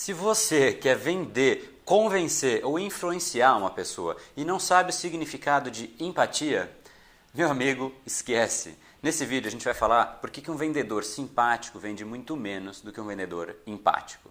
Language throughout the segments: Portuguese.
Se você quer vender, convencer ou influenciar uma pessoa e não sabe o significado de empatia, meu amigo, esquece. Nesse vídeo a gente vai falar por que um vendedor simpático vende muito menos do que um vendedor empático.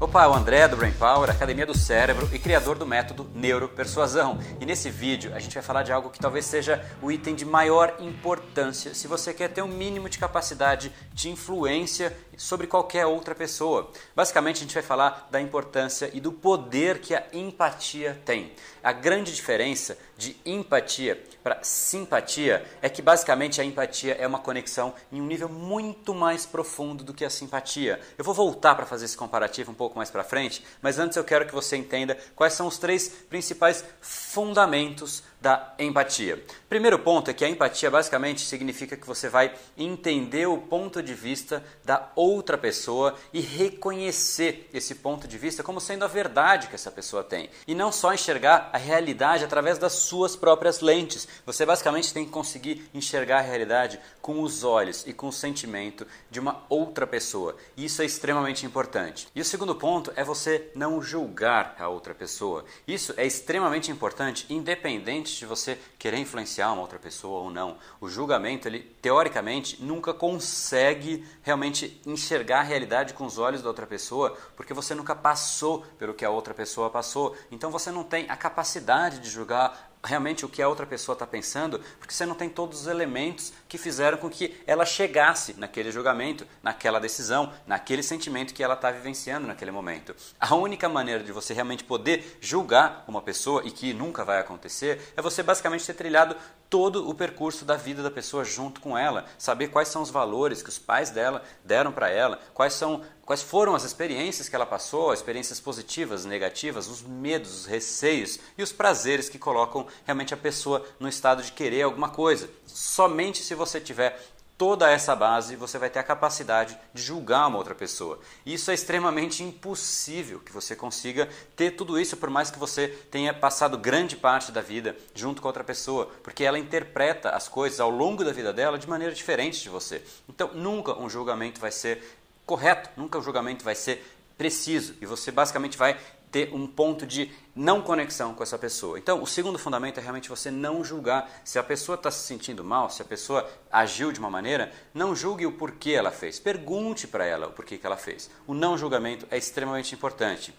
Opa, o André do Brain Power, Academia do Cérebro e criador do método Neuropersuasão. E nesse vídeo a gente vai falar de algo que talvez seja o item de maior importância se você quer ter um mínimo de capacidade de influência sobre qualquer outra pessoa. Basicamente a gente vai falar da importância e do poder que a empatia tem. A grande diferença de empatia para simpatia é que basicamente a empatia é uma conexão em um nível muito mais profundo do que a simpatia. Eu vou voltar para fazer esse comparativo um pouco mais para frente, mas antes eu quero que você entenda quais são os três principais fundamentos da empatia. Primeiro ponto é que a empatia basicamente significa que você vai entender o ponto de vista da outra pessoa e reconhecer esse ponto de vista como sendo a verdade que essa pessoa tem. E não só enxergar a realidade através das suas próprias lentes. Você basicamente tem que conseguir enxergar a realidade com os olhos e com o sentimento de uma outra pessoa. Isso é extremamente importante. E o segundo ponto é você não julgar a outra pessoa. Isso é extremamente importante, independente de você querer influenciar uma outra pessoa ou não. O julgamento, ele teoricamente nunca consegue realmente enxergar a realidade com os olhos da outra pessoa, porque você nunca passou pelo que a outra pessoa passou. Então você não tem a capacidade de julgar realmente o que a outra pessoa está pensando, porque você não tem todos os elementos que fizeram com que ela chegasse naquele julgamento, naquela decisão, naquele sentimento que ela está vivenciando naquele momento. A única maneira de você realmente poder julgar uma pessoa, e que nunca vai acontecer, é você basicamente ter trilhado todo o percurso da vida da pessoa junto com ela, saber quais são os valores que os pais dela deram para ela, quais são quais foram as experiências que ela passou, experiências positivas, negativas, os medos, os receios e os prazeres que colocam realmente a pessoa no estado de querer alguma coisa. Somente se você tiver toda essa base, você vai ter a capacidade de julgar uma outra pessoa. Isso é extremamente impossível que você consiga ter tudo isso, por mais que você tenha passado grande parte da vida junto com outra pessoa, porque ela interpreta as coisas ao longo da vida dela de maneira diferente de você. Então, nunca um julgamento vai ser correto, nunca um julgamento vai ser preciso e você basicamente vai ter um ponto de não conexão com essa pessoa. Então, o segundo fundamento é realmente você não julgar. Se a pessoa está se sentindo mal, se a pessoa agiu de uma maneira, não julgue o porquê ela fez. Pergunte para ela o porquê que ela fez. O não julgamento é extremamente importante.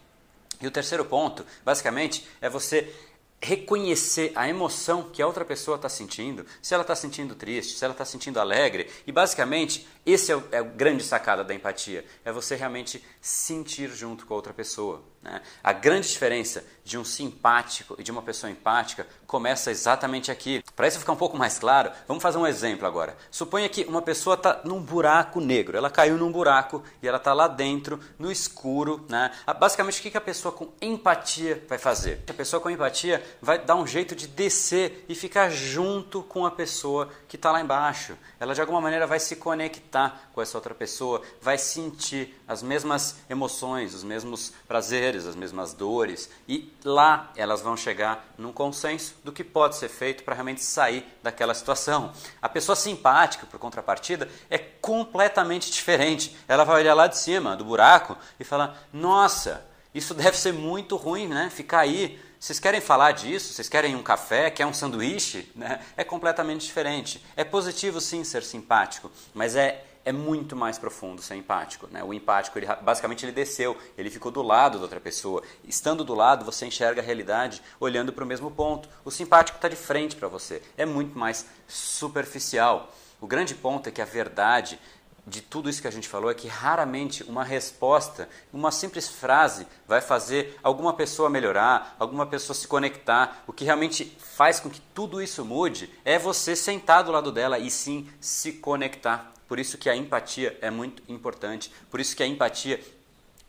E o terceiro ponto, basicamente, é você reconhecer a emoção que a outra pessoa está sentindo, se ela está sentindo triste, se ela está sentindo alegre. E basicamente, esse é o, é o grande sacada da empatia: é você realmente sentir junto com a outra pessoa. Né? A grande diferença de um simpático e de uma pessoa empática começa exatamente aqui. Para isso ficar um pouco mais claro, vamos fazer um exemplo agora. Suponha que uma pessoa está num buraco negro, ela caiu num buraco e ela está lá dentro, no escuro. Né? Ah, basicamente, o que a pessoa com empatia vai fazer? A pessoa com empatia vai dar um jeito de descer e ficar junto com a pessoa que está lá embaixo. Ela de alguma maneira vai se conectar com essa outra pessoa, vai sentir as mesmas emoções, os mesmos prazeres, as mesmas dores e lá elas vão chegar num consenso do que pode ser feito para realmente sair daquela situação. A pessoa simpática, por contrapartida, é completamente diferente. Ela vai olhar lá de cima do buraco e falar: "Nossa, isso deve ser muito ruim, né? Ficar aí vocês querem falar disso? Vocês querem um café? Quer um sanduíche? Né? É completamente diferente. É positivo sim ser simpático, mas é, é muito mais profundo ser empático. Né? O empático, ele, basicamente, ele desceu, ele ficou do lado da outra pessoa. Estando do lado, você enxerga a realidade olhando para o mesmo ponto. O simpático está de frente para você. É muito mais superficial. O grande ponto é que a verdade de tudo isso que a gente falou é que raramente uma resposta, uma simples frase vai fazer alguma pessoa melhorar, alguma pessoa se conectar. O que realmente faz com que tudo isso mude é você sentar do lado dela e sim se conectar. Por isso que a empatia é muito importante. Por isso que a empatia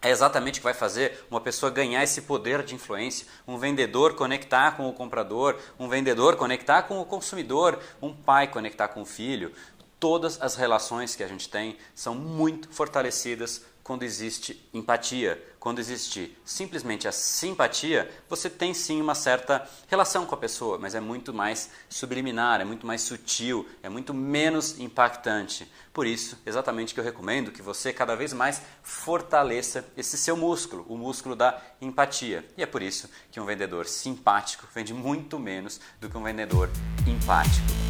é exatamente o que vai fazer uma pessoa ganhar esse poder de influência, um vendedor conectar com o comprador, um vendedor conectar com o consumidor, um pai conectar com o filho. Todas as relações que a gente tem são muito fortalecidas quando existe empatia, quando existe simplesmente a simpatia, você tem sim uma certa relação com a pessoa, mas é muito mais subliminar, é muito mais sutil, é muito menos impactante. Por isso, exatamente que eu recomendo que você cada vez mais fortaleça esse seu músculo, o músculo da empatia. E é por isso que um vendedor simpático vende muito menos do que um vendedor empático.